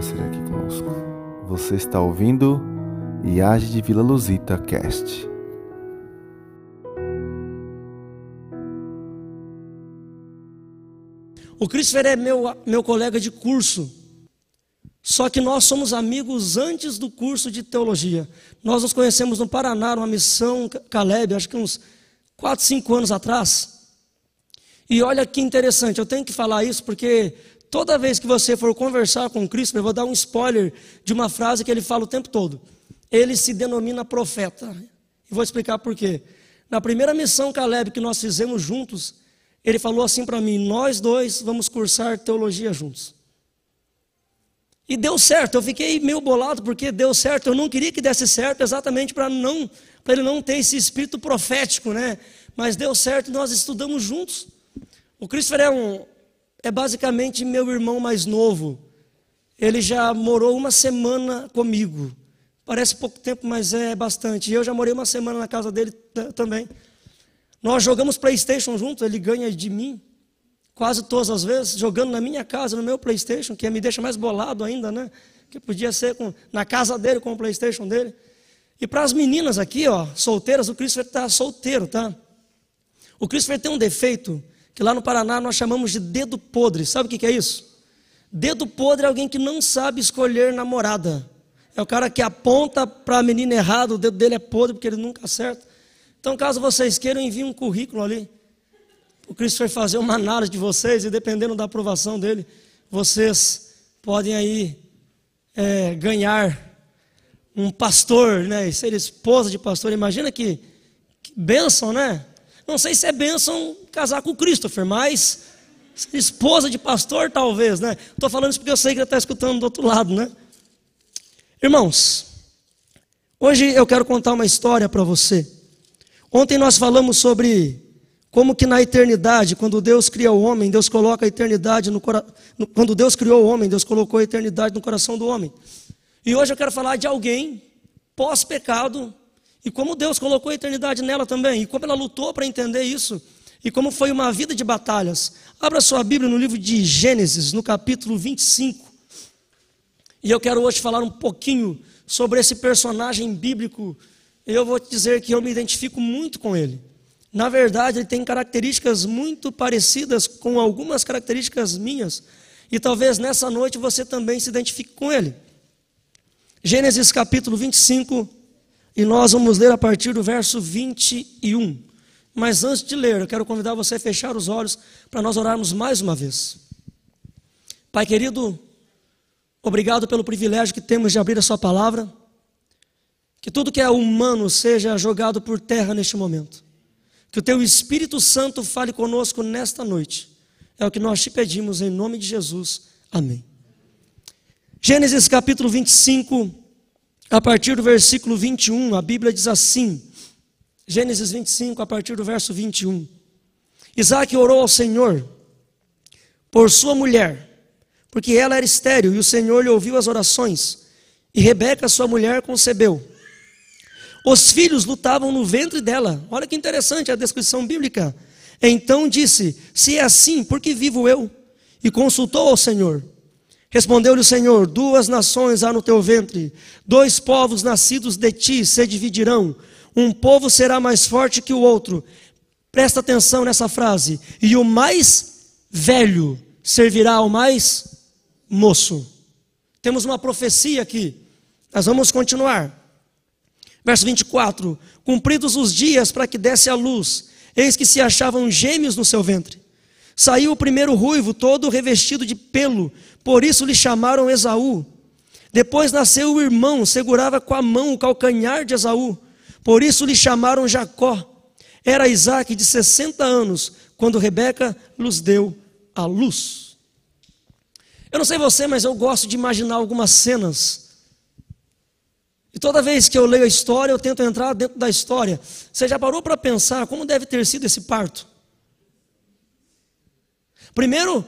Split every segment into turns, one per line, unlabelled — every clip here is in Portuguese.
Você aqui conosco. Você está ouvindo Iage de Vila Luzita Cast.
O Christopher é meu, meu colega de curso. Só que nós somos amigos antes do curso de teologia. Nós nos conhecemos no Paraná, numa missão Caleb, acho que uns 4, 5 anos atrás. E olha que interessante, eu tenho que falar isso porque toda vez que você for conversar com Cristo, eu vou dar um spoiler de uma frase que ele fala o tempo todo. Ele se denomina profeta. E vou explicar por quê. Na primeira missão Caleb que nós fizemos juntos, ele falou assim para mim: Nós dois vamos cursar teologia juntos. E deu certo, eu fiquei meio bolado porque deu certo. Eu não queria que desse certo exatamente para não para ele não ter esse espírito profético, né? Mas deu certo nós estudamos juntos. O Christopher é um é basicamente meu irmão mais novo. Ele já morou uma semana comigo. Parece pouco tempo, mas é bastante. Eu já morei uma semana na casa dele também. Nós jogamos PlayStation juntos, ele ganha de mim quase todas as vezes, jogando na minha casa, no meu PlayStation, que me deixa mais bolado ainda, né? Que podia ser com, na casa dele com o PlayStation dele. E para as meninas aqui, ó, solteiras, o Christopher está solteiro, tá? O Christopher tem um defeito que lá no Paraná nós chamamos de dedo podre. Sabe o que, é isso? Dedo podre é alguém que não sabe escolher namorada. É o cara que aponta para a menina errado, o dedo dele é podre porque ele nunca acerta. Então, caso vocês queiram, envie um currículo ali o Cristo vai fazer uma análise de vocês e dependendo da aprovação dele, vocês podem aí é, ganhar um pastor, né? E ser esposa de pastor. Imagina que, que bênção, né? Não sei se é bênção casar com o Christopher, mas esposa de pastor talvez, né? Estou falando isso porque eu sei que ele está escutando do outro lado, né? Irmãos, hoje eu quero contar uma história para você. Ontem nós falamos sobre como que na eternidade, quando Deus cria o homem, Deus coloca a eternidade no coração. Quando Deus criou o homem, Deus colocou a eternidade no coração do homem. E hoje eu quero falar de alguém pós-pecado e como Deus colocou a eternidade nela também, e como ela lutou para entender isso, e como foi uma vida de batalhas. Abra sua Bíblia no livro de Gênesis, no capítulo 25. E eu quero hoje falar um pouquinho sobre esse personagem bíblico. Eu vou te dizer que eu me identifico muito com ele. Na verdade, ele tem características muito parecidas com algumas características minhas, e talvez nessa noite você também se identifique com ele. Gênesis capítulo 25, e nós vamos ler a partir do verso 21. Mas antes de ler, eu quero convidar você a fechar os olhos para nós orarmos mais uma vez. Pai querido, obrigado pelo privilégio que temos de abrir a Sua palavra. Que tudo que é humano seja jogado por terra neste momento. Que o teu Espírito Santo fale conosco nesta noite. É o que nós te pedimos em nome de Jesus. Amém. Gênesis capítulo 25, a partir do versículo 21, a Bíblia diz assim: Gênesis 25, a partir do verso 21. Isaac orou ao Senhor por sua mulher, porque ela era estéril, e o Senhor lhe ouviu as orações. E Rebeca, sua mulher, concebeu. Os filhos lutavam no ventre dela. Olha que interessante a descrição bíblica. Então disse: Se é assim, por que vivo eu? E consultou ao Senhor. Respondeu-lhe o Senhor: Duas nações há no teu ventre, dois povos nascidos de ti se dividirão. Um povo será mais forte que o outro. Presta atenção nessa frase. E o mais velho servirá ao mais moço. Temos uma profecia aqui. Nós vamos continuar. Verso 24: Cumpridos os dias para que desse a luz, eis que se achavam gêmeos no seu ventre. Saiu o primeiro ruivo, todo revestido de pelo, por isso lhe chamaram Esaú. Depois nasceu o irmão, segurava com a mão o calcanhar de Esaú, por isso lhe chamaram Jacó. Era Isaac de 60 anos, quando Rebeca lhes deu a luz. Eu não sei você, mas eu gosto de imaginar algumas cenas e toda vez que eu leio a história, eu tento entrar dentro da história. Você já parou para pensar como deve ter sido esse parto? Primeiro,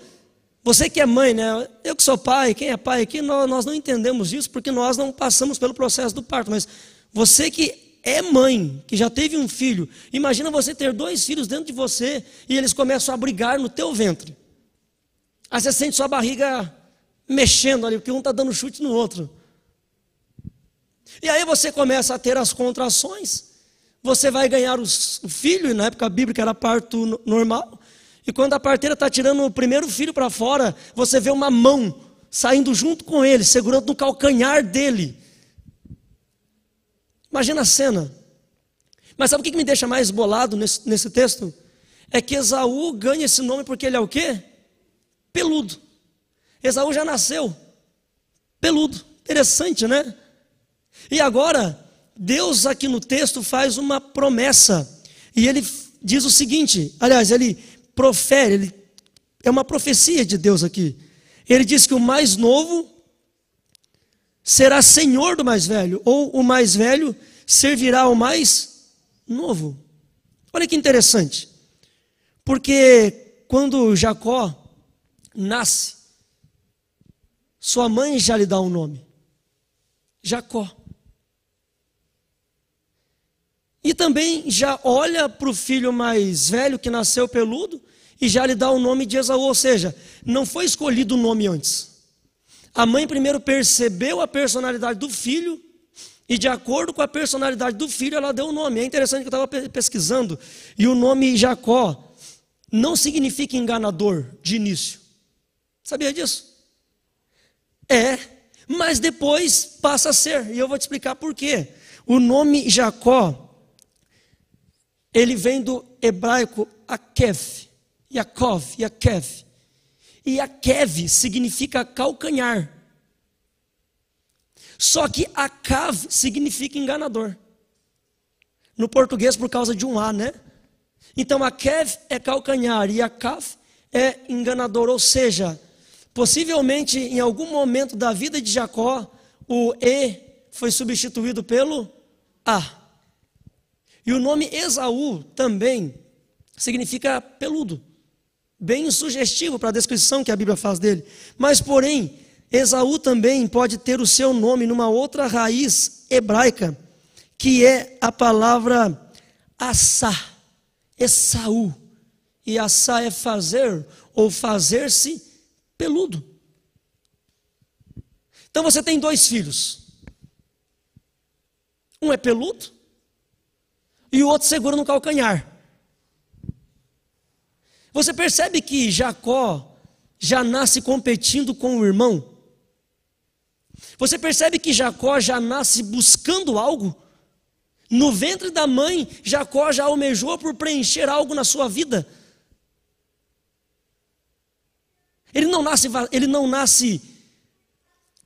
você que é mãe, né? Eu que sou pai, quem é pai aqui, nós não entendemos isso porque nós não passamos pelo processo do parto. Mas você que é mãe, que já teve um filho, imagina você ter dois filhos dentro de você e eles começam a brigar no teu ventre. Aí você sente sua barriga mexendo ali, porque um está dando chute no outro. E aí você começa a ter as contrações, você vai ganhar os, o filho, e na época bíblica era parto normal, e quando a parteira está tirando o primeiro filho para fora, você vê uma mão saindo junto com ele, segurando no calcanhar dele. Imagina a cena. Mas sabe o que me deixa mais bolado nesse, nesse texto? É que Esaú ganha esse nome porque ele é o quê? Peludo. Esaú já nasceu peludo. Interessante, né? E agora, Deus aqui no texto faz uma promessa. E ele diz o seguinte: aliás, ele profere, ele, é uma profecia de Deus aqui. Ele diz que o mais novo será senhor do mais velho, ou o mais velho servirá ao mais novo. Olha que interessante. Porque quando Jacó nasce, sua mãe já lhe dá um nome: Jacó. E também já olha para o filho mais velho que nasceu peludo e já lhe dá o nome de Esaú, ou seja, não foi escolhido o nome antes. A mãe primeiro percebeu a personalidade do filho e de acordo com a personalidade do filho ela deu o nome. É interessante que eu estava pesquisando e o nome Jacó não significa enganador de início. Sabia disso? É, mas depois passa a ser, e eu vou te explicar por quê. O nome Jacó ele vem do hebraico Akev, Yaakov, Yakev. E Akev significa calcanhar. Só que Akav significa enganador. No português, por causa de um A, né? Então, Akev é calcanhar e Akav é enganador. Ou seja, possivelmente em algum momento da vida de Jacó, o E foi substituído pelo A. E o nome Esaú também significa peludo, bem sugestivo para a descrição que a Bíblia faz dele. Mas, porém, Esaú também pode ter o seu nome numa outra raiz hebraica, que é a palavra assá, Esaú. E assá é fazer ou fazer-se peludo. Então você tem dois filhos. Um é peludo e o outro segura no calcanhar. Você percebe que Jacó já nasce competindo com o irmão? Você percebe que Jacó já nasce buscando algo? No ventre da mãe, Jacó já almejou por preencher algo na sua vida. Ele não nasce, ele não nasce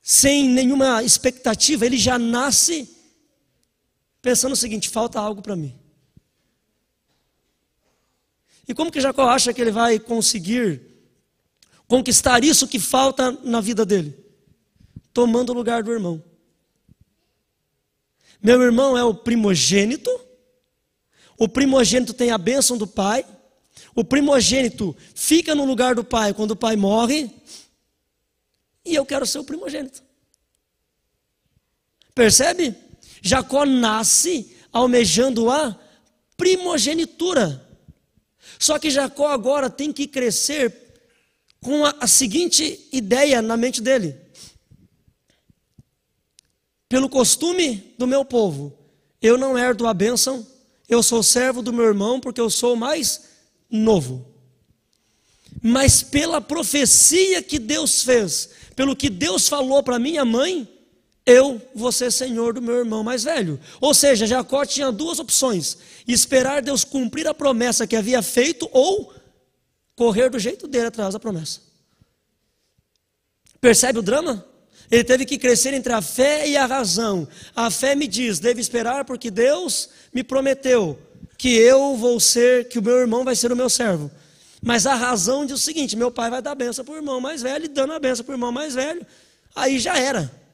sem nenhuma expectativa, ele já nasce pensando o seguinte: falta algo para mim. E como que Jacó acha que ele vai conseguir conquistar isso que falta na vida dele? Tomando o lugar do irmão. Meu irmão é o primogênito, o primogênito tem a bênção do pai, o primogênito fica no lugar do pai quando o pai morre, e eu quero ser o primogênito. Percebe? Jacó nasce almejando a primogenitura. Só que Jacó agora tem que crescer com a, a seguinte ideia na mente dele: pelo costume do meu povo, eu não herdo a bênção, eu sou servo do meu irmão porque eu sou mais novo. Mas pela profecia que Deus fez, pelo que Deus falou para minha mãe, eu vou ser senhor do meu irmão mais velho. Ou seja, Jacó tinha duas opções: esperar Deus cumprir a promessa que havia feito ou correr do jeito dele atrás da promessa. Percebe o drama? Ele teve que crescer entre a fé e a razão. A fé me diz: devo esperar porque Deus me prometeu que eu vou ser, que o meu irmão vai ser o meu servo. Mas a razão diz o seguinte: meu pai vai dar benção para o irmão mais velho, e dando a benção para o irmão mais velho, aí já era.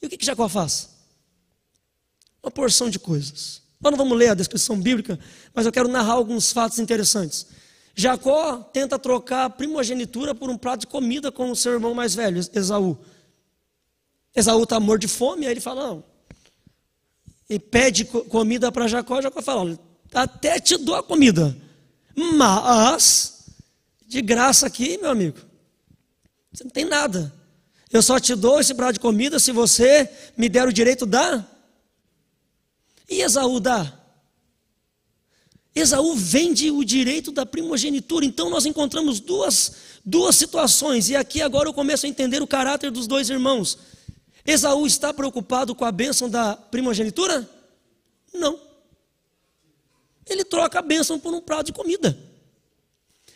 E o que, que Jacó faz? Uma porção de coisas. Nós não vamos ler a descrição bíblica, mas eu quero narrar alguns fatos interessantes. Jacó tenta trocar a primogenitura por um prato de comida com o seu irmão mais velho, Esaú. Esaú está morto de fome, aí ele fala, não. E pede comida para Jacó, Jacó fala, até te dou a comida, mas de graça aqui, meu amigo, Você não tem nada. Eu só te dou esse prato de comida se você me der o direito da. E Esaú dá? Esaú vende o direito da primogenitura. Então nós encontramos duas, duas situações. E aqui agora eu começo a entender o caráter dos dois irmãos. Esaú está preocupado com a bênção da primogenitura? Não. Ele troca a bênção por um prato de comida.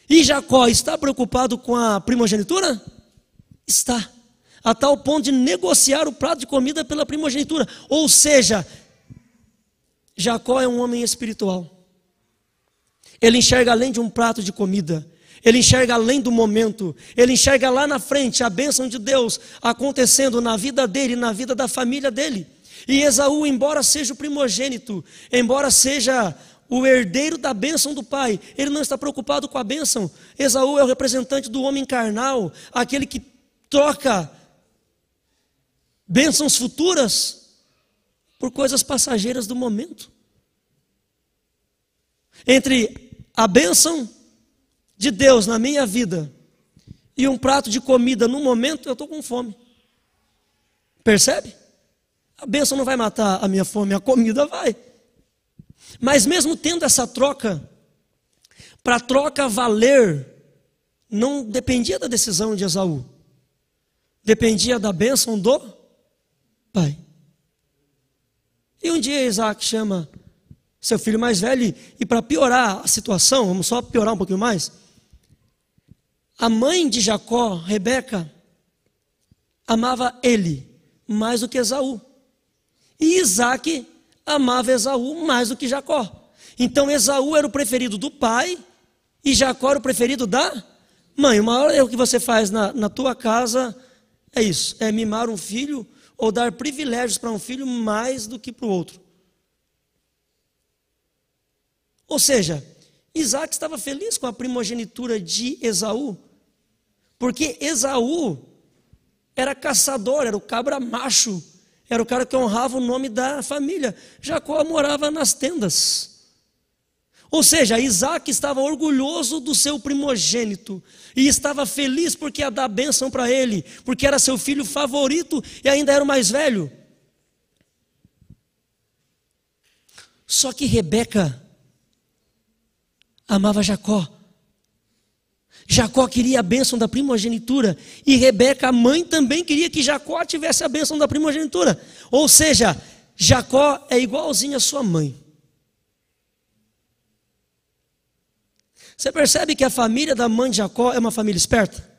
E Jacó está preocupado com a primogenitura? Está. A tal ponto de negociar o prato de comida pela primogenitura. Ou seja, Jacó é um homem espiritual. Ele enxerga além de um prato de comida. Ele enxerga além do momento. Ele enxerga lá na frente a bênção de Deus acontecendo na vida dele, na vida da família dele. E Esaú, embora seja o primogênito, embora seja o herdeiro da bênção do pai, ele não está preocupado com a bênção. Esaú é o representante do homem carnal, aquele que troca bênçãos futuras por coisas passageiras do momento. Entre a bênção de Deus na minha vida e um prato de comida no momento, eu estou com fome. Percebe? A bênção não vai matar a minha fome, a comida vai. Mas mesmo tendo essa troca, para a troca valer, não dependia da decisão de Esaú, dependia da bênção do pai. E um dia Isaac chama seu filho mais velho, e para piorar a situação, vamos só piorar um pouquinho mais. A mãe de Jacó, Rebeca, amava ele mais do que Esaú. E Isaac amava Esaú mais do que Jacó. Então Esaú era o preferido do pai e Jacó era o preferido da mãe. O maior erro que você faz na, na tua casa é isso: é mimar um filho ou dar privilégios para um filho mais do que para o outro. Ou seja, Isaac estava feliz com a primogenitura de Esaú, porque Esaú era caçador, era o cabra macho, era o cara que honrava o nome da família. Jacó morava nas tendas. Ou seja, Isaac estava orgulhoso do seu primogênito e estava feliz porque ia dar bênção para ele, porque era seu filho favorito e ainda era o mais velho. Só que Rebeca amava Jacó. Jacó queria a bênção da primogenitura e Rebeca, a mãe, também queria que Jacó tivesse a bênção da primogenitura. Ou seja, Jacó é igualzinho a sua mãe. Você percebe que a família da mãe de Jacó é uma família esperta?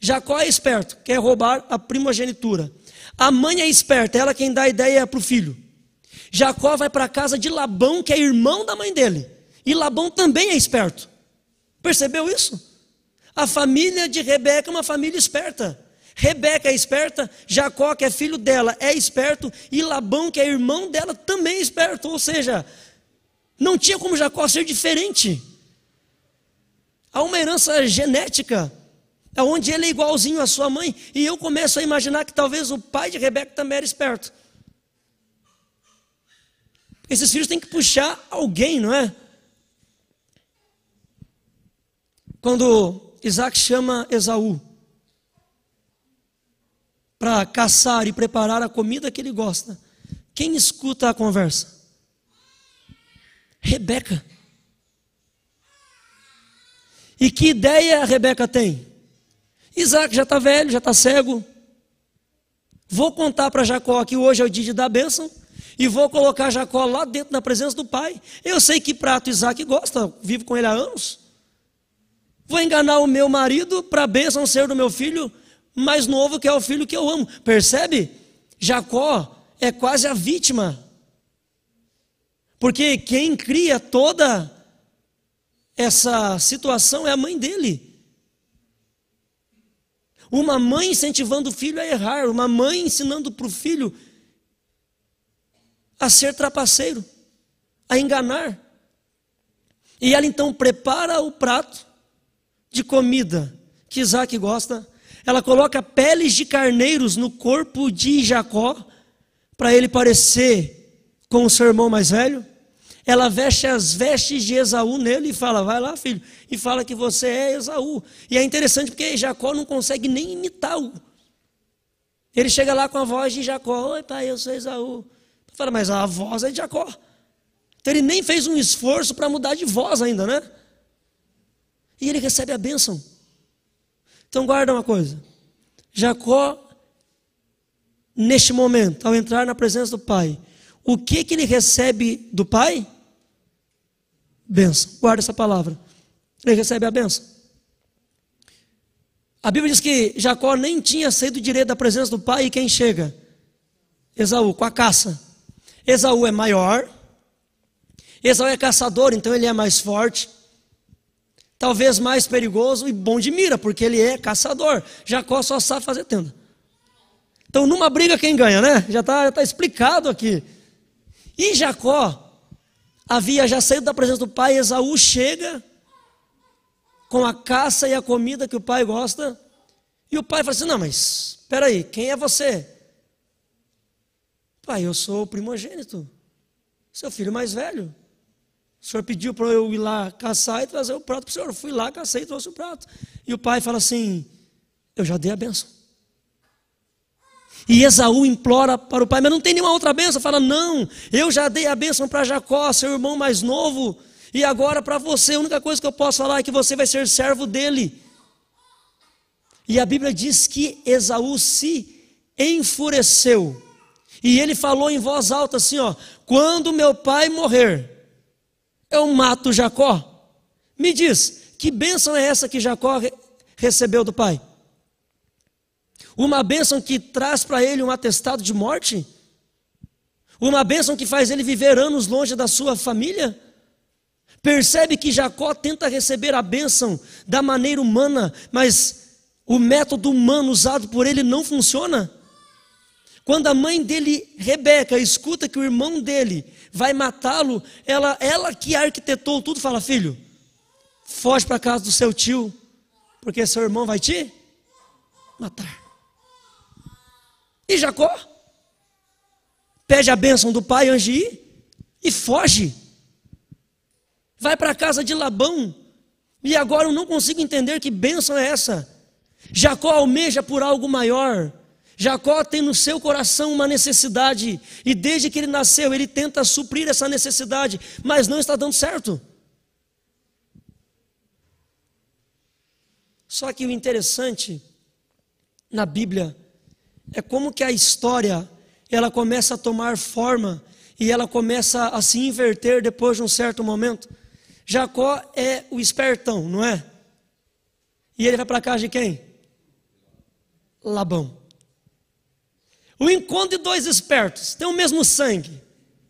Jacó é esperto, quer roubar a primogenitura. A mãe é esperta, ela quem dá a ideia para o filho. Jacó vai para a casa de Labão, que é irmão da mãe dele. E Labão também é esperto. Percebeu isso? A família de Rebeca é uma família esperta. Rebeca é esperta, Jacó, que é filho dela, é esperto, e Labão, que é irmão dela, também é esperto. Ou seja, não tinha como Jacó ser diferente. Há uma herança genética, onde ele é igualzinho à sua mãe, e eu começo a imaginar que talvez o pai de Rebeca também era esperto. Esses filhos têm que puxar alguém, não é? Quando Isaac chama Esaú para caçar e preparar a comida que ele gosta, quem escuta a conversa? Rebeca. E que ideia a Rebeca tem? Isaac já está velho, já está cego. Vou contar para Jacó que hoje é o dia de dar bênção e vou colocar Jacó lá dentro na presença do pai. Eu sei que prato Isaac gosta, vivo com ele há anos. Vou enganar o meu marido para a bênção ser do meu filho mais novo, que é o filho que eu amo. Percebe? Jacó é quase a vítima. Porque quem cria toda essa situação é a mãe dele. Uma mãe incentivando o filho a errar, uma mãe ensinando para o filho a ser trapaceiro, a enganar. E ela então prepara o prato de comida que Isaac gosta. Ela coloca peles de carneiros no corpo de Jacó, para ele parecer com o seu irmão mais velho. Ela veste as vestes de Esaú nele e fala: Vai lá, filho, e fala que você é Esaú. E é interessante porque Jacó não consegue nem imitá-lo. Ele chega lá com a voz de Jacó: Oi, pai, eu sou Esaú. Fala, mas a voz é de Jacó. Então ele nem fez um esforço para mudar de voz ainda, né? E ele recebe a bênção. Então guarda uma coisa. Jacó, neste momento, ao entrar na presença do pai, o que que ele recebe do pai? Bênção. Guarda essa palavra. Ele recebe a bênção. A Bíblia diz que Jacó nem tinha saído direito da presença do pai e quem chega? Esaú, com a caça. Esaú é maior. Esaú é caçador, então ele é mais forte. Talvez mais perigoso e bom de mira, porque ele é caçador. Jacó só sabe fazer tenda. Então, numa briga, quem ganha, né? Já está tá explicado aqui. E Jacó havia já saído da presença do pai, Esaú chega com a caça e a comida que o pai gosta. E o pai fala assim: Não, mas espera aí, quem é você? Pai, eu sou o primogênito, seu filho mais velho. O senhor pediu para eu ir lá caçar e trazer o prato para o senhor. Eu fui lá, cacei e trouxe o prato. E o pai fala assim: Eu já dei a benção. E Esaú implora para o pai, mas não tem nenhuma outra benção. Fala: Não, eu já dei a benção para Jacó, seu irmão mais novo. E agora para você, a única coisa que eu posso falar é que você vai ser servo dele. E a Bíblia diz que Esaú se enfureceu. E ele falou em voz alta assim: ó, quando meu pai morrer, eu mato Jacó. Me diz, que bênção é essa que Jacó recebeu do pai? Uma bênção que traz para ele um atestado de morte? Uma bênção que faz ele viver anos longe da sua família? Percebe que Jacó tenta receber a bênção da maneira humana, mas o método humano usado por ele não funciona? Quando a mãe dele, Rebeca, escuta que o irmão dele vai matá-lo, ela, ela que arquitetou tudo, fala: Filho, foge para casa do seu tio, porque seu irmão vai te matar. E Jacó pede a bênção do pai antes e foge. Vai para a casa de Labão. E agora eu não consigo entender que bênção é essa. Jacó almeja por algo maior. Jacó tem no seu coração uma necessidade, e desde que ele nasceu, ele tenta suprir essa necessidade, mas não está dando certo. Só que o interessante na Bíblia é como que a história ela começa a tomar forma e ela começa a se inverter depois de um certo momento. Jacó é o espertão, não é? E ele vai para casa de quem? Labão. O encontro de dois espertos, têm o mesmo sangue,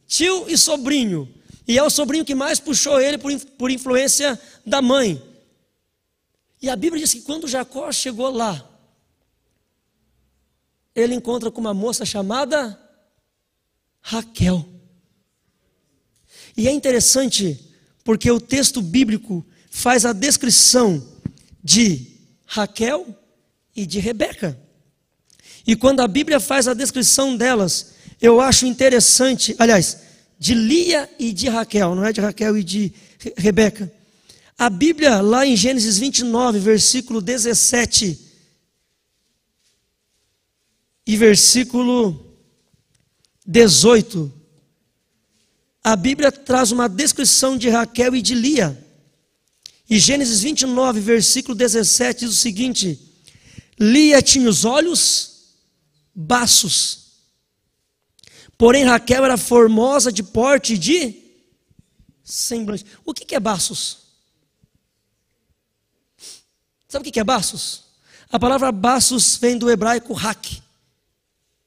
tio e sobrinho. E é o sobrinho que mais puxou ele por, por influência da mãe. E a Bíblia diz que quando Jacó chegou lá, ele encontra com uma moça chamada Raquel. E é interessante porque o texto bíblico faz a descrição de Raquel e de Rebeca. E quando a Bíblia faz a descrição delas, eu acho interessante, aliás, de Lia e de Raquel, não é de Raquel e de Rebeca. A Bíblia, lá em Gênesis 29, versículo 17 e versículo 18, a Bíblia traz uma descrição de Raquel e de Lia. E Gênesis 29, versículo 17 diz o seguinte: Lia tinha os olhos baços. Porém, Raquel era formosa de porte de semblante. O que é baços? Sabe o que é baços? A palavra baços vem do hebraico hak.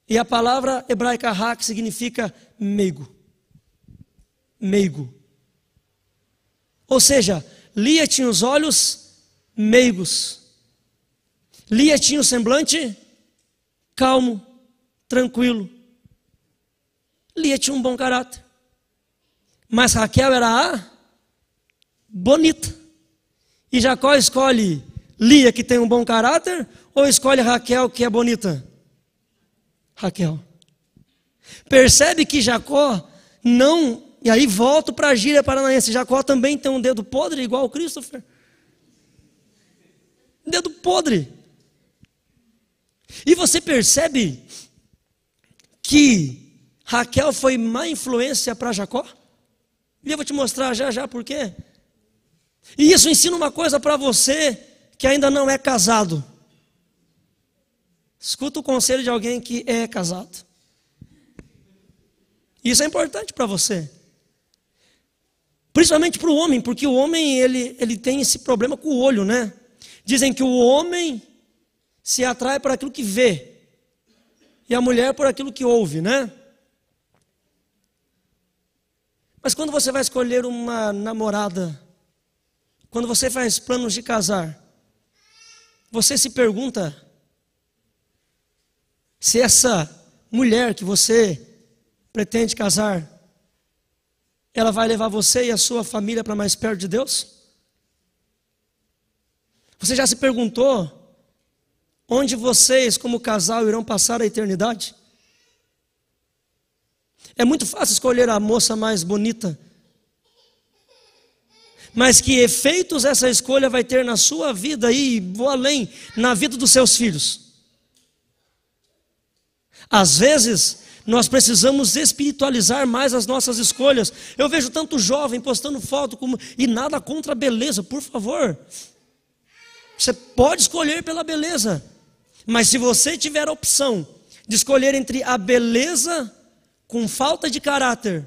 E a palavra hebraica hak significa meigo. Meigo. Ou seja, Lia tinha os olhos meigos. Lia tinha o semblante calmo, tranquilo. Lia tinha um bom caráter. Mas Raquel era a bonita. E Jacó escolhe Lia, que tem um bom caráter, ou escolhe Raquel, que é bonita? Raquel. Percebe que Jacó não E aí volto para a gíria paranaense. Jacó também tem um dedo podre, igual o Christopher. Dedo podre. E você percebe que Raquel foi má influência para Jacó? E eu vou te mostrar já já por quê. E isso ensina uma coisa para você que ainda não é casado. Escuta o conselho de alguém que é casado. Isso é importante para você. Principalmente para o homem, porque o homem ele, ele tem esse problema com o olho, né? Dizem que o homem se atrai por aquilo que vê e a mulher por aquilo que ouve, né? Mas quando você vai escolher uma namorada, quando você faz planos de casar, você se pergunta se essa mulher que você pretende casar, ela vai levar você e a sua família para mais perto de Deus? Você já se perguntou onde vocês, como casal, irão passar a eternidade? É muito fácil escolher a moça mais bonita. Mas que efeitos essa escolha vai ter na sua vida e vou além, na vida dos seus filhos? Às vezes, nós precisamos espiritualizar mais as nossas escolhas. Eu vejo tanto jovem postando foto como e nada contra a beleza, por favor. Você pode escolher pela beleza, mas se você tiver a opção de escolher entre a beleza com falta de caráter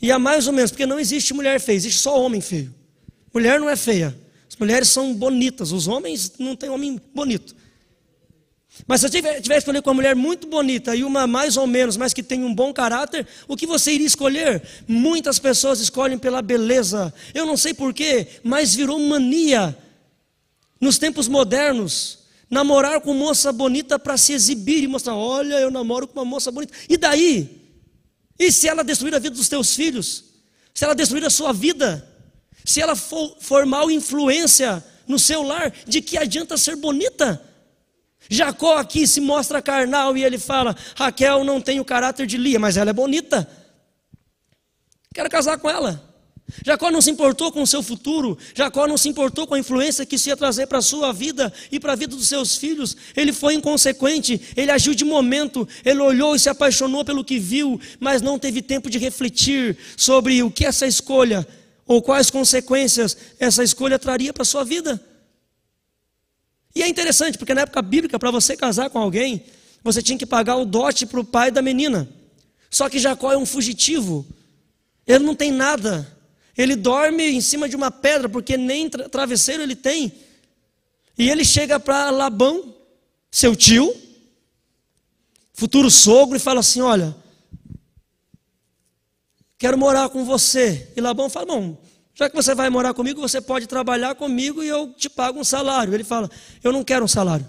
e a mais ou menos, porque não existe mulher feia, existe só homem feio. Mulher não é feia. As mulheres são bonitas, os homens não tem homem bonito. Mas se tiver, tiver escolher com uma mulher muito bonita e uma mais ou menos, mas que tem um bom caráter, o que você iria escolher? Muitas pessoas escolhem pela beleza. Eu não sei porquê, mas virou mania nos tempos modernos. Namorar com moça bonita para se exibir e mostrar: olha, eu namoro com uma moça bonita. E daí? E se ela destruir a vida dos teus filhos? Se ela destruir a sua vida? Se ela for, for mal influência no seu lar, de que adianta ser bonita? Jacó aqui se mostra carnal e ele fala: Raquel não tem o caráter de Lia, mas ela é bonita. Quero casar com ela. Jacó não se importou com o seu futuro, Jacó não se importou com a influência que isso ia trazer para a sua vida e para a vida dos seus filhos. Ele foi inconsequente, ele agiu de momento, ele olhou e se apaixonou pelo que viu, mas não teve tempo de refletir sobre o que essa escolha ou quais consequências essa escolha traria para a sua vida. E é interessante, porque na época bíblica, para você casar com alguém, você tinha que pagar o dote para o pai da menina. Só que Jacó é um fugitivo, ele não tem nada, ele dorme em cima de uma pedra, porque nem tra travesseiro ele tem. E ele chega para Labão, seu tio, futuro sogro, e fala assim: Olha, quero morar com você. E Labão fala: Bom, já que você vai morar comigo, você pode trabalhar comigo e eu te pago um salário. Ele fala: Eu não quero um salário.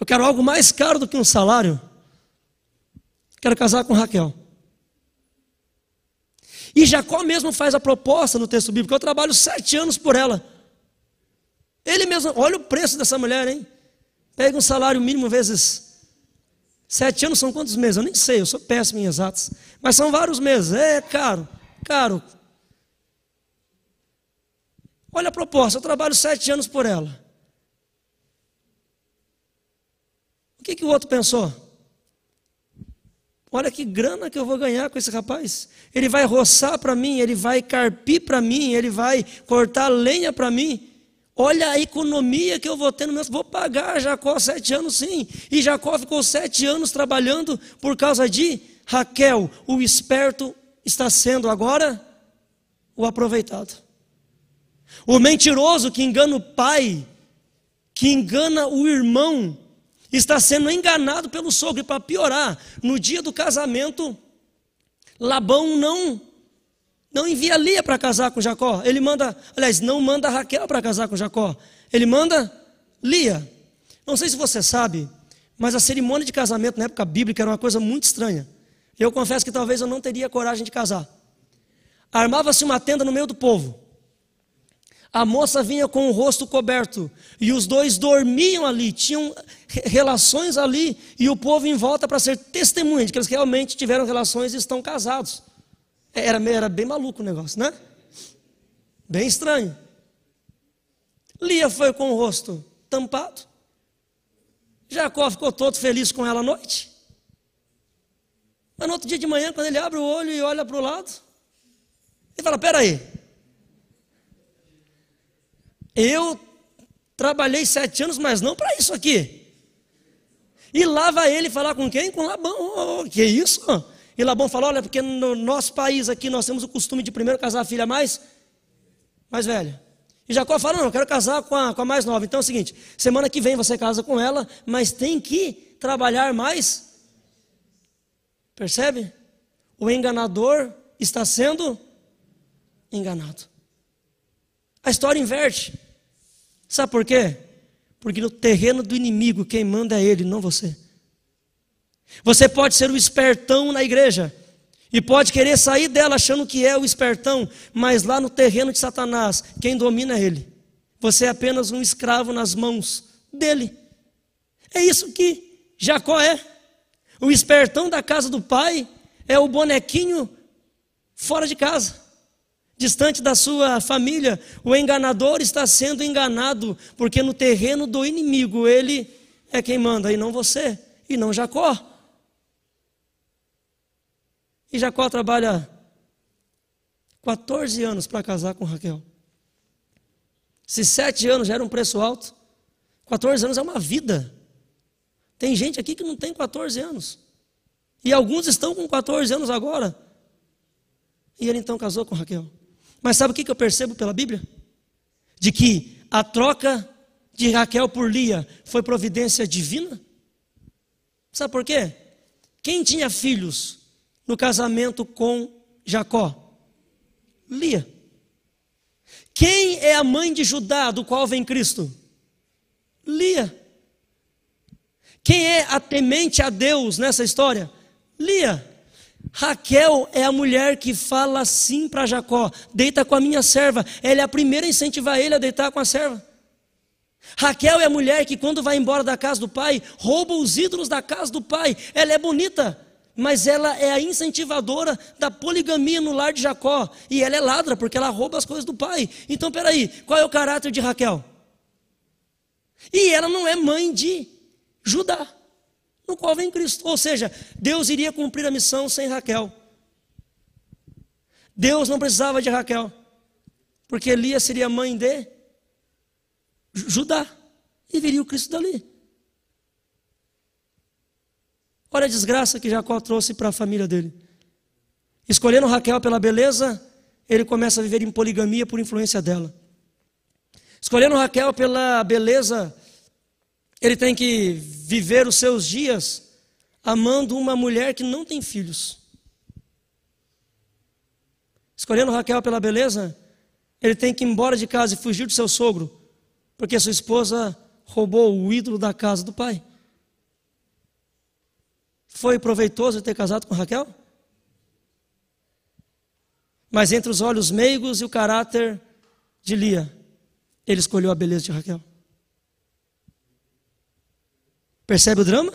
Eu quero algo mais caro do que um salário. Quero casar com Raquel. E Jacó mesmo faz a proposta no texto bíblico: Eu trabalho sete anos por ela. Ele mesmo, olha o preço dessa mulher, hein? Pega um salário mínimo vezes. Sete anos são quantos meses? Eu nem sei, eu sou péssimo em exatos. Mas são vários meses. É caro, caro. Olha a proposta, eu trabalho sete anos por ela. O que, que o outro pensou? Olha que grana que eu vou ganhar com esse rapaz. Ele vai roçar para mim, ele vai carpir para mim, ele vai cortar lenha para mim. Olha a economia que eu vou ter no meu. Vou pagar Jacó sete anos, sim. E Jacó ficou sete anos trabalhando por causa de Raquel. O esperto está sendo agora o aproveitado. O mentiroso que engana o pai, que engana o irmão, está sendo enganado pelo sogro. E para piorar, no dia do casamento, Labão não não envia Lia para casar com Jacó. Ele manda, aliás, não manda Raquel para casar com Jacó. Ele manda Lia. Não sei se você sabe, mas a cerimônia de casamento na época bíblica era uma coisa muito estranha. Eu confesso que talvez eu não teria coragem de casar. Armava-se uma tenda no meio do povo. A moça vinha com o rosto coberto e os dois dormiam ali, tinham relações ali e o povo em volta para ser testemunha de que eles realmente tiveram relações e estão casados. Era, era bem maluco o negócio, né? Bem estranho. Lia foi com o rosto tampado. Jacó ficou todo feliz com ela à noite. Mas no outro dia de manhã, quando ele abre o olho e olha para o lado, ele fala: Peraí, eu trabalhei sete anos, mas não para isso aqui. E lá vai ele falar com quem? Com Labão. Oh, que isso? E Labão falou: Olha, porque no nosso país aqui nós temos o costume de primeiro casar a filha mais, mais velha. E Jacó fala: Não, eu quero casar com a, com a mais nova. Então é o seguinte: semana que vem você casa com ela, mas tem que trabalhar mais. Percebe? O enganador está sendo enganado. A história inverte. Sabe por quê? Porque no terreno do inimigo quem manda é ele, não você. Você pode ser o espertão na igreja e pode querer sair dela achando que é o espertão, mas lá no terreno de Satanás, quem domina é ele. Você é apenas um escravo nas mãos dele. É isso que Jacó é. O espertão da casa do pai é o bonequinho fora de casa distante da sua família. O enganador está sendo enganado, porque no terreno do inimigo ele é quem manda, e não você, e não Jacó. E Jacó trabalha 14 anos para casar com Raquel. Se sete anos já era um preço alto, 14 anos é uma vida. Tem gente aqui que não tem 14 anos. E alguns estão com 14 anos agora. E ele então casou com Raquel. Mas sabe o que eu percebo pela Bíblia? De que a troca de Raquel por Lia foi providência divina. Sabe por quê? Quem tinha filhos no casamento com Jacó? Lia. Quem é a mãe de Judá, do qual vem Cristo? Lia. Quem é a temente a Deus nessa história? Lia. Raquel é a mulher que fala sim para Jacó: deita com a minha serva. Ela é a primeira a incentivar ele a deitar com a serva. Raquel é a mulher que, quando vai embora da casa do pai, rouba os ídolos da casa do pai. Ela é bonita, mas ela é a incentivadora da poligamia no lar de Jacó. E ela é ladra, porque ela rouba as coisas do pai. Então, peraí, qual é o caráter de Raquel? E ela não é mãe de Judá no qual vem Cristo. Ou seja, Deus iria cumprir a missão sem Raquel. Deus não precisava de Raquel, porque Elias seria mãe de Judá e viria o Cristo dali. Olha a desgraça que Jacó trouxe para a família dele. Escolhendo Raquel pela beleza, ele começa a viver em poligamia por influência dela. Escolhendo Raquel pela beleza, ele tem que viver os seus dias amando uma mulher que não tem filhos. Escolhendo Raquel pela beleza, ele tem que ir embora de casa e fugir do seu sogro, porque sua esposa roubou o ídolo da casa do pai. Foi proveitoso ter casado com Raquel? Mas entre os olhos meigos e o caráter de Lia, ele escolheu a beleza de Raquel. Percebe o drama?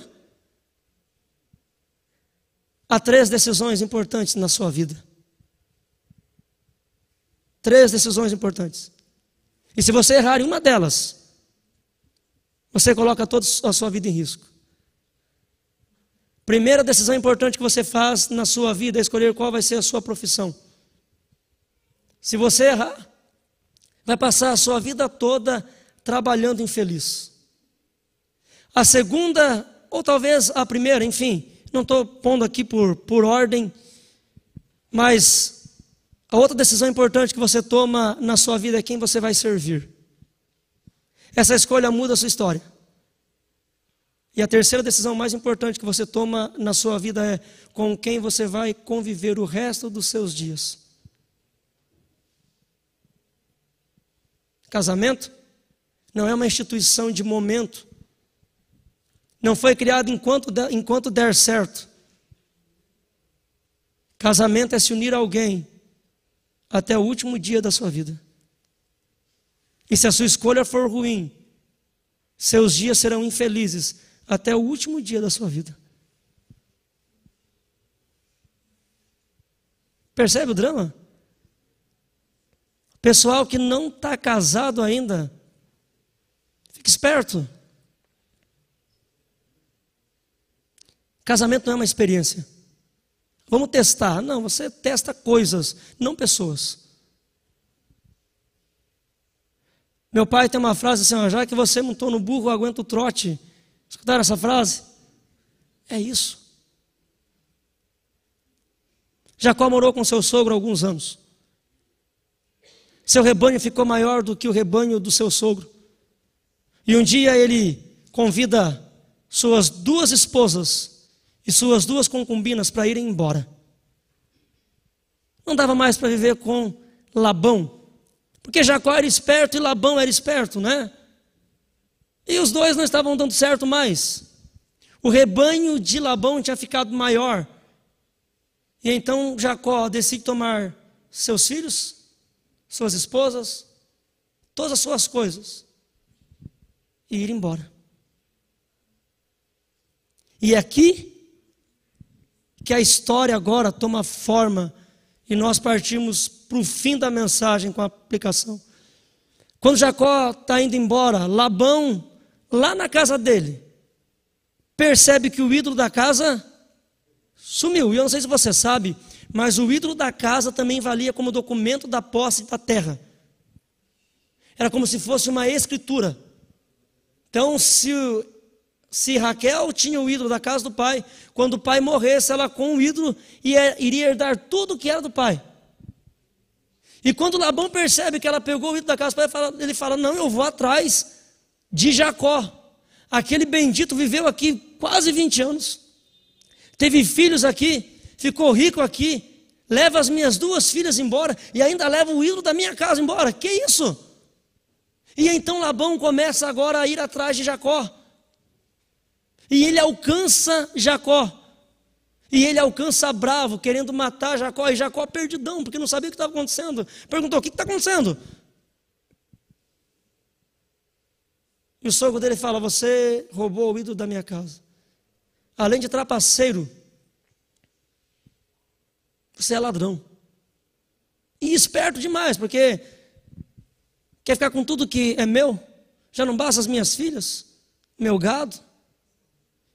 Há três decisões importantes na sua vida. Três decisões importantes. E se você errar em uma delas, você coloca toda a sua vida em risco. Primeira decisão importante que você faz na sua vida é escolher qual vai ser a sua profissão. Se você errar, vai passar a sua vida toda trabalhando infeliz. A segunda, ou talvez a primeira, enfim, não estou pondo aqui por, por ordem, mas a outra decisão importante que você toma na sua vida é quem você vai servir. Essa escolha muda a sua história. E a terceira decisão mais importante que você toma na sua vida é com quem você vai conviver o resto dos seus dias. Casamento não é uma instituição de momento, não foi criado enquanto, enquanto der certo. Casamento é se unir a alguém até o último dia da sua vida. E se a sua escolha for ruim, seus dias serão infelizes até o último dia da sua vida. Percebe o drama? Pessoal que não está casado ainda, fique esperto. Casamento não é uma experiência. Vamos testar. Não, você testa coisas, não pessoas. Meu pai tem uma frase assim: já que você montou no burro, aguenta o trote. Escutaram essa frase? É isso. Jacó morou com seu sogro alguns anos. Seu rebanho ficou maior do que o rebanho do seu sogro. E um dia ele convida suas duas esposas e suas duas concubinas para irem embora. Não dava mais para viver com Labão, porque Jacó era esperto e Labão era esperto, né? E os dois não estavam dando certo mais. O rebanho de Labão tinha ficado maior. E então Jacó decide tomar seus filhos, suas esposas, todas as suas coisas e ir embora. E aqui que a história agora toma forma e nós partimos para o fim da mensagem com a aplicação. Quando Jacó está indo embora, Labão, lá na casa dele, percebe que o ídolo da casa sumiu. E eu não sei se você sabe, mas o ídolo da casa também valia como documento da posse da terra. Era como se fosse uma escritura. Então, se, se Raquel tinha o ídolo da casa do pai, quando o pai morresse, ela com o ídolo ia, iria herdar tudo que era do pai. E quando Labão percebe que ela pegou o ídolo da casa do pai, ele fala: Não, eu vou atrás de Jacó. Aquele bendito viveu aqui quase 20 anos teve filhos aqui, ficou rico aqui, leva as minhas duas filhas embora e ainda leva o ídolo da minha casa embora. Que isso? E então Labão começa agora a ir atrás de Jacó. E ele alcança Jacó. E ele alcança bravo, querendo matar Jacó. E Jacó perdidão, porque não sabia o que estava acontecendo. Perguntou: O que está acontecendo? E o sogro dele fala: Você roubou o ídolo da minha casa além de trapaceiro, você é ladrão. E esperto demais, porque quer ficar com tudo que é meu, já não basta as minhas filhas, meu gado.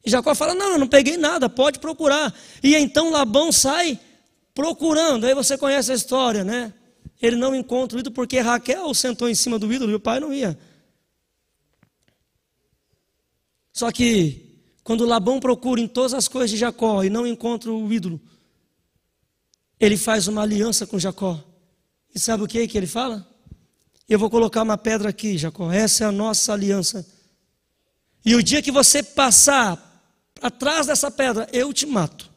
Jacó fala: Não, eu não peguei nada, pode procurar. E então Labão sai procurando. Aí você conhece a história, né? Ele não encontra o ídolo porque Raquel sentou em cima do ídolo e o pai não ia. Só que quando Labão procura em todas as coisas de Jacó e não encontra o ídolo, ele faz uma aliança com Jacó. E sabe o que, que ele fala? Eu vou colocar uma pedra aqui, Jacó. Essa é a nossa aliança. E o dia que você passar atrás dessa pedra, eu te mato.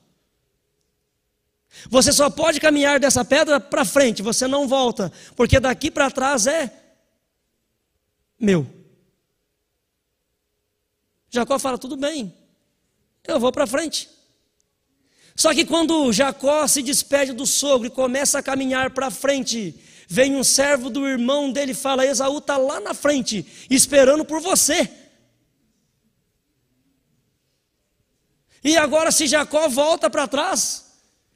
Você só pode caminhar dessa pedra para frente, você não volta, porque daqui para trás é meu. Jacó fala: tudo bem, eu vou para frente. Só que quando Jacó se despede do sogro e começa a caminhar para frente, vem um servo do irmão dele e fala: Esaú está lá na frente, esperando por você. E agora, se Jacó volta para trás,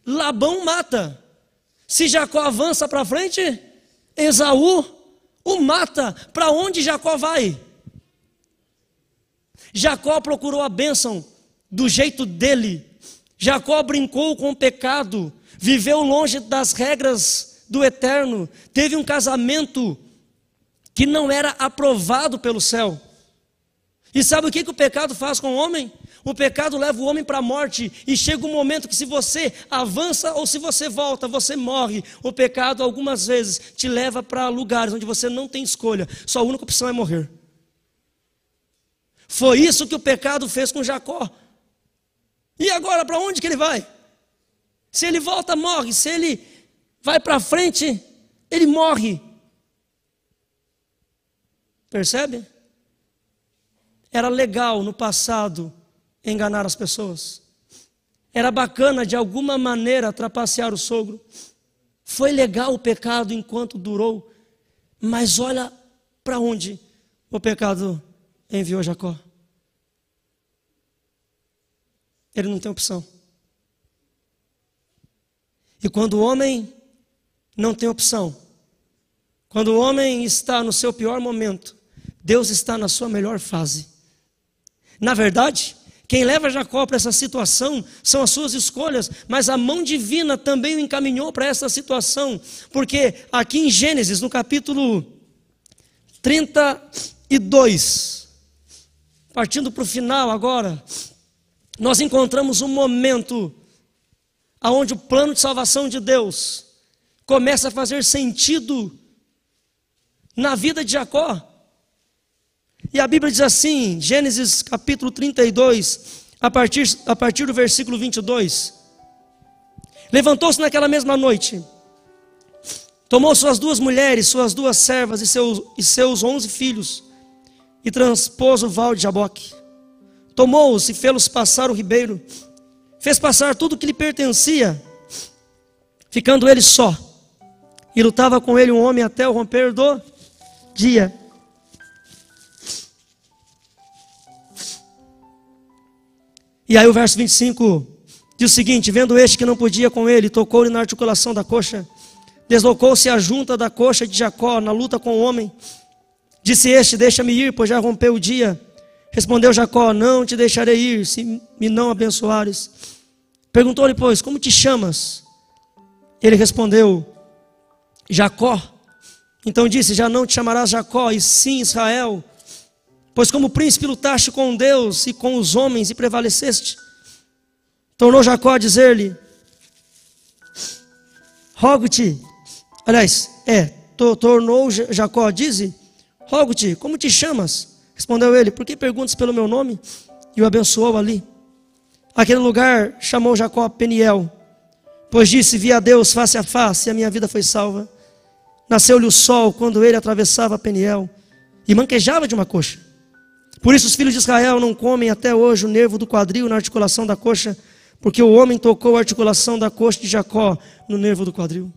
Labão mata. Se Jacó avança para frente, Esaú o mata. Para onde Jacó vai? Jacó procurou a bênção do jeito dele. Jacó brincou com o pecado, viveu longe das regras do eterno, teve um casamento que não era aprovado pelo céu. E sabe o que, que o pecado faz com o homem? O pecado leva o homem para a morte, e chega um momento que, se você avança ou se você volta, você morre. O pecado, algumas vezes, te leva para lugares onde você não tem escolha, sua única opção é morrer. Foi isso que o pecado fez com Jacó. E agora para onde que ele vai? Se ele volta, morre. Se ele vai para frente, ele morre. Percebe? Era legal no passado enganar as pessoas. Era bacana de alguma maneira trapacear o sogro. Foi legal o pecado enquanto durou. Mas olha Para onde o pecado enviou Jacó? Ele não tem opção. E quando o homem não tem opção, quando o homem está no seu pior momento, Deus está na sua melhor fase. Na verdade, quem leva Jacó para essa situação são as suas escolhas, mas a mão divina também o encaminhou para essa situação, porque aqui em Gênesis, no capítulo 32, partindo para o final agora, nós encontramos um momento onde o plano de salvação de Deus começa a fazer sentido na vida de Jacó. E a Bíblia diz assim, Gênesis capítulo 32, a partir, a partir do versículo 22. Levantou-se naquela mesma noite, tomou suas duas mulheres, suas duas servas e seus, e seus onze filhos, e transpôs o val de Jaboque. Tomou-os e fê-los passar o ribeiro, fez passar tudo que lhe pertencia, ficando ele só, e lutava com ele um homem até o romper do dia. E aí o verso 25 diz o seguinte: Vendo este que não podia com ele, tocou-lhe na articulação da coxa, deslocou-se a junta da coxa de Jacó na luta com o homem. Disse este: Deixa-me ir, pois já rompeu o dia. Respondeu Jacó: Não te deixarei ir, se me não abençoares. Perguntou-lhe, pois, como te chamas? Ele respondeu: Jacó. Então disse: Já não te chamarás Jacó, e sim Israel Pois como príncipe lutaste com Deus e com os homens e prevaleceste. Tornou Jacó a dizer-lhe: Rogo-te, aliás, é, tornou Jacó, dize, rogo-te, como te chamas? Respondeu ele: Por que perguntas pelo meu nome? E o abençoou ali. Aquele lugar chamou Jacó Peniel, pois disse: Vi a Deus face a face, e a minha vida foi salva. Nasceu-lhe o sol quando ele atravessava Peniel e manquejava de uma coxa. Por isso os filhos de Israel não comem até hoje o nervo do quadril na articulação da coxa, porque o homem tocou a articulação da coxa de Jacó no nervo do quadril.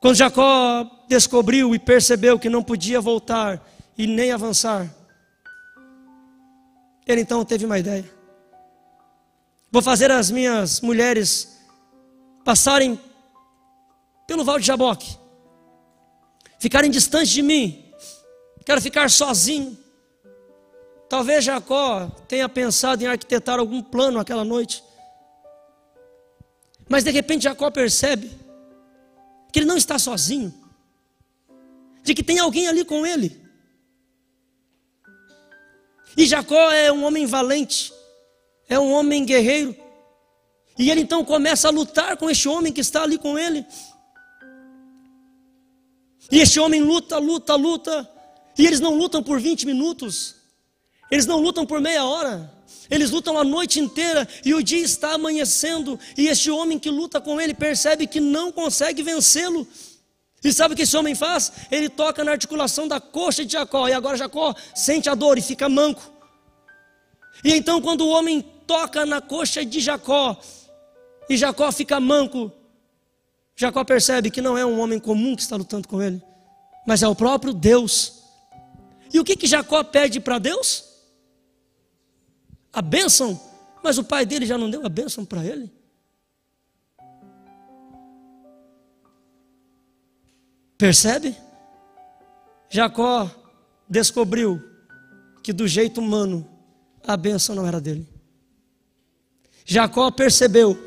Quando Jacó descobriu e percebeu que não podia voltar e nem avançar, ele então teve uma ideia. Vou fazer as minhas mulheres passarem pelo Val de Jaboque, ficarem distantes de mim. Quero ficar sozinho. Talvez Jacó tenha pensado em arquitetar algum plano aquela noite. Mas de repente Jacó percebe que ele não está sozinho, de que tem alguém ali com ele. E Jacó é um homem valente, é um homem guerreiro. E ele então começa a lutar com este homem que está ali com ele. E este homem luta, luta, luta. E eles não lutam por 20 minutos. Eles não lutam por meia hora, eles lutam a noite inteira e o dia está amanhecendo. E este homem que luta com ele percebe que não consegue vencê-lo. E sabe o que esse homem faz? Ele toca na articulação da coxa de Jacó, e agora Jacó sente a dor e fica manco. E então, quando o homem toca na coxa de Jacó, e Jacó fica manco, Jacó percebe que não é um homem comum que está lutando com ele, mas é o próprio Deus. E o que, que Jacó pede para Deus? A bênção, mas o pai dele já não deu a bênção para ele. Percebe? Jacó descobriu que do jeito humano a bênção não era dele. Jacó percebeu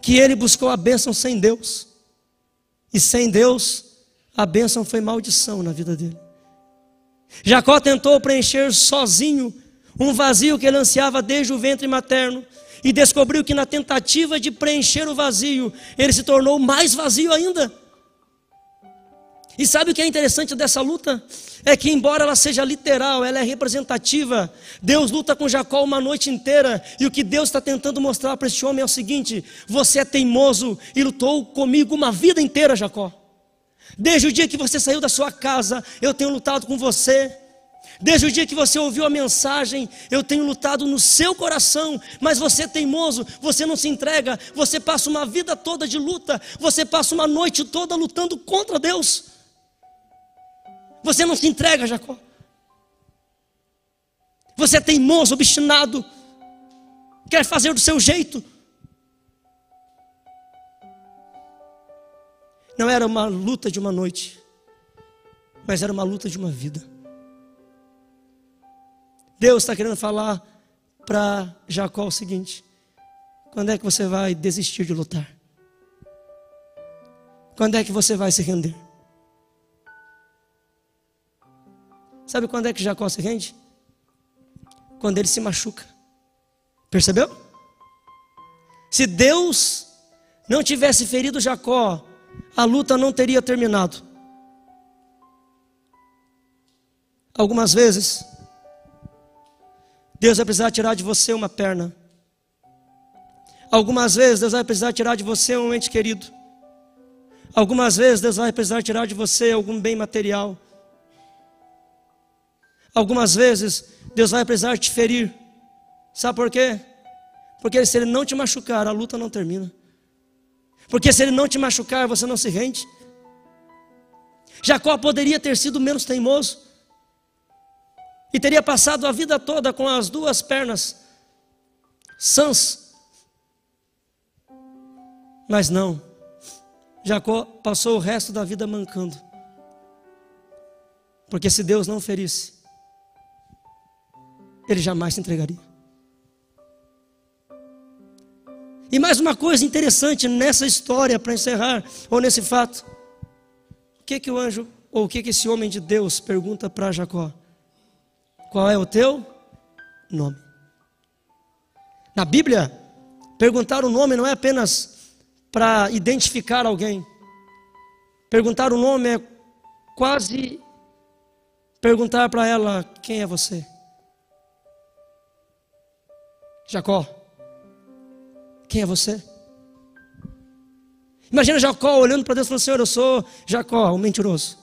que ele buscou a bênção sem Deus. E sem Deus, a bênção foi maldição na vida dele. Jacó tentou preencher sozinho um vazio que ele ansiava desde o ventre materno, e descobriu que na tentativa de preencher o vazio, ele se tornou mais vazio ainda. E sabe o que é interessante dessa luta? É que, embora ela seja literal, ela é representativa. Deus luta com Jacó uma noite inteira, e o que Deus está tentando mostrar para este homem é o seguinte: você é teimoso e lutou comigo uma vida inteira, Jacó. Desde o dia que você saiu da sua casa, eu tenho lutado com você. Desde o dia que você ouviu a mensagem, eu tenho lutado no seu coração, mas você é teimoso, você não se entrega, você passa uma vida toda de luta, você passa uma noite toda lutando contra Deus. Você não se entrega, Jacó. Você é teimoso, obstinado, quer fazer do seu jeito. Não era uma luta de uma noite, mas era uma luta de uma vida. Deus está querendo falar para Jacó o seguinte: quando é que você vai desistir de lutar? Quando é que você vai se render? Sabe quando é que Jacó se rende? Quando ele se machuca. Percebeu? Se Deus não tivesse ferido Jacó, a luta não teria terminado. Algumas vezes, Deus vai precisar tirar de você uma perna. Algumas vezes Deus vai precisar tirar de você um ente querido. Algumas vezes Deus vai precisar tirar de você algum bem material. Algumas vezes Deus vai precisar te ferir. Sabe por quê? Porque se Ele não te machucar, a luta não termina. Porque se Ele não te machucar, você não se rende. Jacó poderia ter sido menos teimoso e teria passado a vida toda com as duas pernas sãs. Mas não, Jacó passou o resto da vida mancando. Porque se Deus não ferisse, ele jamais se entregaria. E mais uma coisa interessante nessa história, para encerrar, ou nesse fato. O que que o anjo, ou o que que esse homem de Deus pergunta para Jacó? Qual é o teu nome? Na Bíblia, perguntar o nome não é apenas para identificar alguém. Perguntar o nome é quase perguntar para ela: quem é você? Jacó, quem é você? Imagina Jacó olhando para Deus e falando: Senhor, eu sou Jacó, o mentiroso.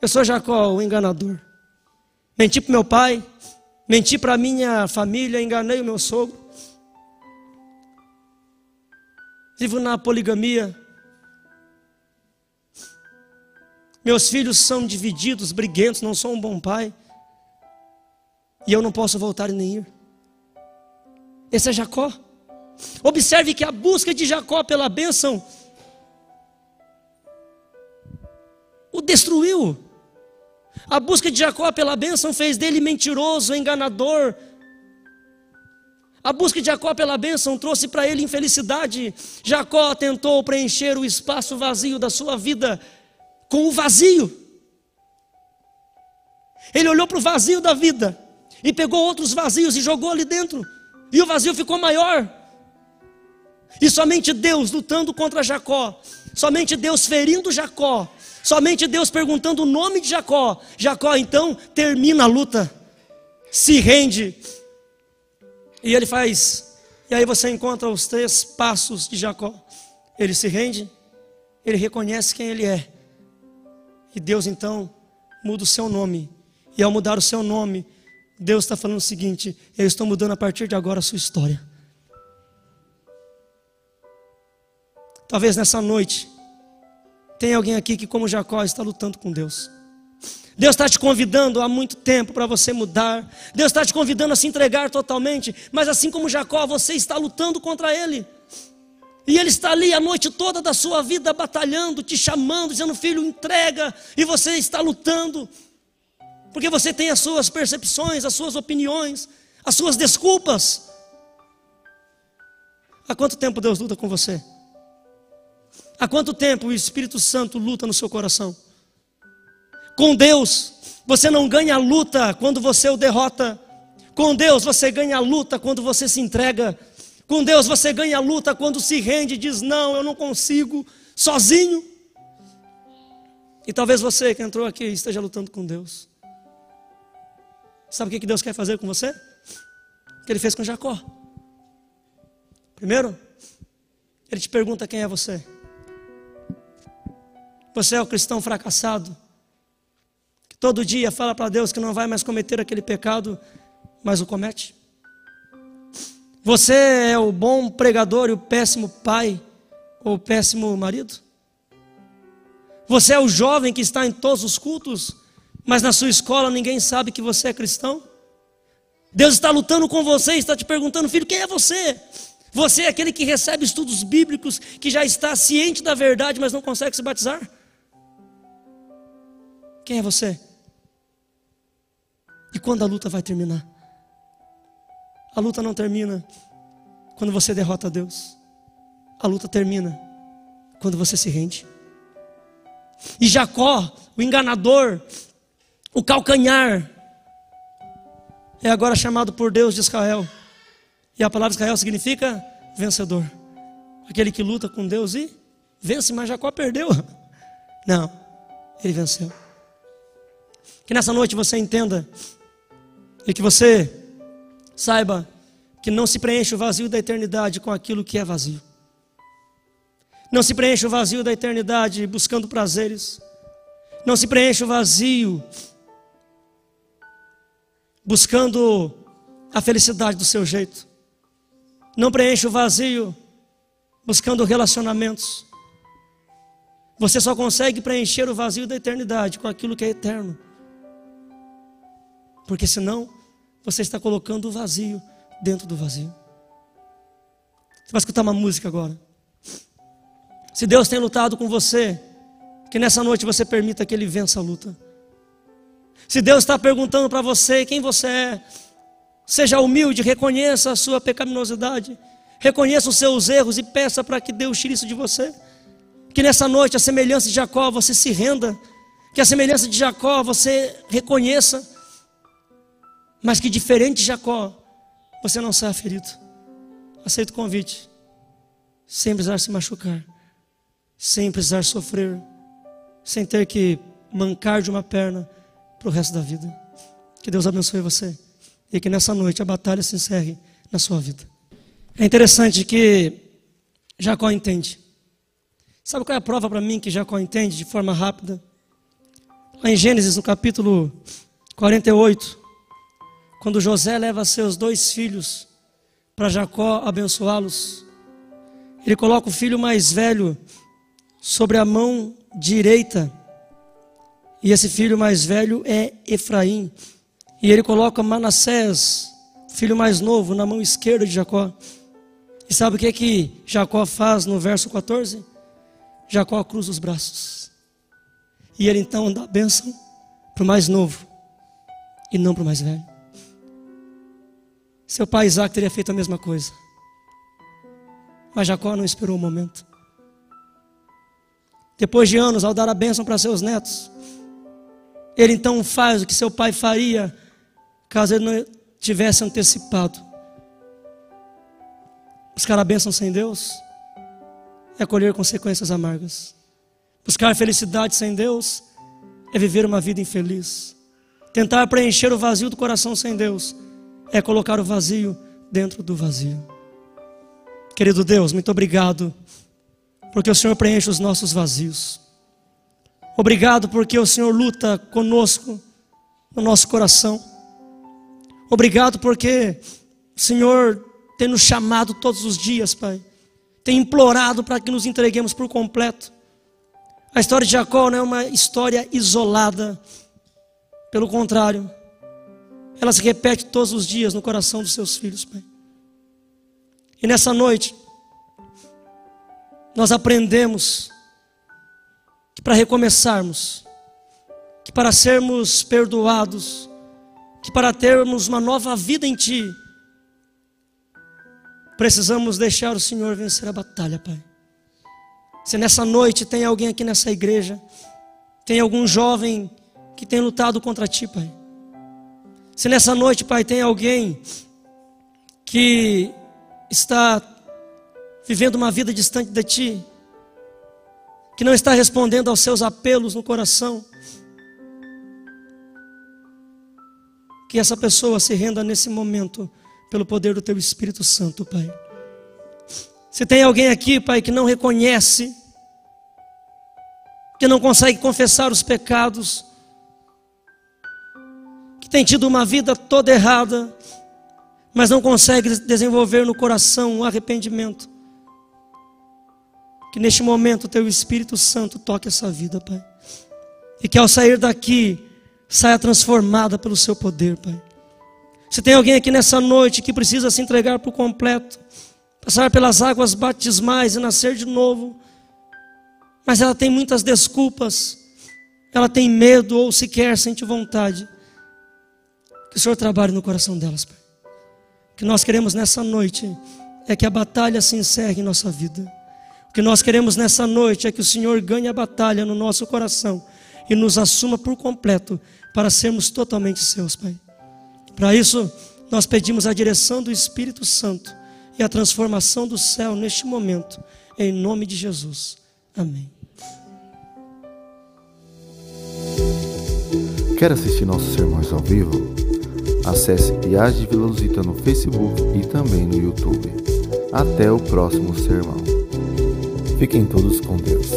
Eu sou Jacó, o enganador. Menti para meu pai, menti para minha família, enganei o meu sogro. Vivo na poligamia. Meus filhos são divididos, briguentos, não sou um bom pai. E eu não posso voltar nem ir. Esse é Jacó. Observe que a busca de Jacó pela bênção o destruiu. A busca de Jacó pela bênção fez dele mentiroso, enganador. A busca de Jacó pela bênção trouxe para ele infelicidade. Jacó tentou preencher o espaço vazio da sua vida com o vazio. Ele olhou para o vazio da vida e pegou outros vazios e jogou ali dentro. E o vazio ficou maior. E somente Deus lutando contra Jacó, somente Deus ferindo Jacó, Somente Deus perguntando o nome de Jacó. Jacó então termina a luta, se rende. E ele faz. E aí você encontra os três passos de Jacó. Ele se rende, ele reconhece quem ele é. E Deus então muda o seu nome. E ao mudar o seu nome, Deus está falando o seguinte: Eu estou mudando a partir de agora a sua história. Talvez nessa noite tem alguém aqui que, como Jacó, está lutando com Deus. Deus está te convidando há muito tempo para você mudar. Deus está te convidando a se entregar totalmente. Mas assim como Jacó, você está lutando contra ele. E ele está ali a noite toda da sua vida batalhando, te chamando, dizendo: Filho, entrega. E você está lutando. Porque você tem as suas percepções, as suas opiniões, as suas desculpas. Há quanto tempo Deus luta com você? Há quanto tempo o Espírito Santo luta no seu coração? Com Deus, você não ganha a luta quando você o derrota. Com Deus, você ganha a luta quando você se entrega. Com Deus, você ganha a luta quando se rende e diz: Não, eu não consigo, sozinho. E talvez você que entrou aqui esteja lutando com Deus. Sabe o que Deus quer fazer com você? O que ele fez com Jacó. Primeiro, ele te pergunta quem é você. Você é o cristão fracassado, que todo dia fala para Deus que não vai mais cometer aquele pecado, mas o comete. Você é o bom pregador e o péssimo pai ou o péssimo marido? Você é o jovem que está em todos os cultos, mas na sua escola ninguém sabe que você é cristão? Deus está lutando com você, está te perguntando, filho, quem é você? Você é aquele que recebe estudos bíblicos, que já está ciente da verdade, mas não consegue se batizar? Quem é você? E quando a luta vai terminar? A luta não termina quando você derrota Deus. A luta termina quando você se rende. E Jacó, o enganador, o calcanhar, é agora chamado por Deus de Israel. E a palavra Israel significa vencedor. Aquele que luta com Deus e vence, mas Jacó perdeu. Não, ele venceu. Que nessa noite você entenda e que você saiba que não se preenche o vazio da eternidade com aquilo que é vazio. Não se preenche o vazio da eternidade buscando prazeres. Não se preenche o vazio buscando a felicidade do seu jeito. Não preenche o vazio buscando relacionamentos. Você só consegue preencher o vazio da eternidade com aquilo que é eterno. Porque senão você está colocando o vazio dentro do vazio. Você vai escutar uma música agora. Se Deus tem lutado com você, que nessa noite você permita que Ele vença a luta. Se Deus está perguntando para você quem você é, seja humilde, reconheça a sua pecaminosidade, reconheça os seus erros e peça para que Deus tire isso de você. Que nessa noite, a semelhança de Jacó, você se renda, que a semelhança de Jacó você reconheça, mas que diferente de Jacó, você não saia ferido. Aceita o convite, sem precisar se machucar, sem precisar sofrer, sem ter que mancar de uma perna para o resto da vida. Que Deus abençoe você e que nessa noite a batalha se encerre na sua vida. É interessante que Jacó entende. Sabe qual é a prova para mim que Jacó entende de forma rápida? Lá em Gênesis, no capítulo 48, quando José leva seus dois filhos para Jacó abençoá-los, ele coloca o filho mais velho sobre a mão direita e esse filho mais velho é Efraim. E ele coloca Manassés, filho mais novo, na mão esquerda de Jacó. E sabe o que é que Jacó faz no verso 14? Jacó cruza os braços. E ele então dá a bênção para o mais novo e não para o mais velho. Seu pai Isaac teria feito a mesma coisa. Mas Jacó não esperou o momento. Depois de anos, ao dar a bênção para seus netos, ele então faz o que seu pai faria caso ele não tivesse antecipado. Buscar a bênção sem Deus é colher consequências amargas. Buscar felicidade sem Deus é viver uma vida infeliz. Tentar preencher o vazio do coração sem Deus é colocar o vazio dentro do vazio. Querido Deus, muito obrigado, porque o Senhor preenche os nossos vazios. Obrigado porque o Senhor luta conosco no nosso coração. Obrigado porque o Senhor tem nos chamado todos os dias, Pai. Tem implorado para que nos entreguemos por completo. A história de Jacó não é uma história isolada. Pelo contrário, ela se repete todos os dias no coração dos seus filhos, Pai. E nessa noite, nós aprendemos que para recomeçarmos, que para sermos perdoados, que para termos uma nova vida em Ti, precisamos deixar o Senhor vencer a batalha, Pai. Se nessa noite tem alguém aqui nessa igreja, tem algum jovem que tem lutado contra Ti, Pai. Se nessa noite, Pai, tem alguém que está vivendo uma vida distante de Ti, que não está respondendo aos seus apelos no coração, que essa pessoa se renda nesse momento pelo poder do Teu Espírito Santo, Pai. Se tem alguém aqui, Pai, que não reconhece, que não consegue confessar os pecados, tem tido uma vida toda errada, mas não consegue desenvolver no coração um arrependimento, que neste momento o teu Espírito Santo toque essa vida, Pai. E que ao sair daqui, saia transformada pelo seu poder, Pai. Se tem alguém aqui nessa noite que precisa se entregar por completo, passar pelas águas batismais e nascer de novo, mas ela tem muitas desculpas, ela tem medo ou sequer sente vontade, que o Senhor trabalhe no coração delas, Pai. O que nós queremos nessa noite é que a batalha se encerre em nossa vida. O que nós queremos nessa noite é que o Senhor ganhe a batalha no nosso coração e nos assuma por completo para sermos totalmente seus, Pai. Para isso, nós pedimos a direção do Espírito Santo e a transformação do céu neste momento, em nome de Jesus. Amém.
Quer assistir nossos sermões ao vivo? Acesse Viagem Vila Luzita no Facebook e também no YouTube. Até o próximo sermão. Fiquem todos com Deus.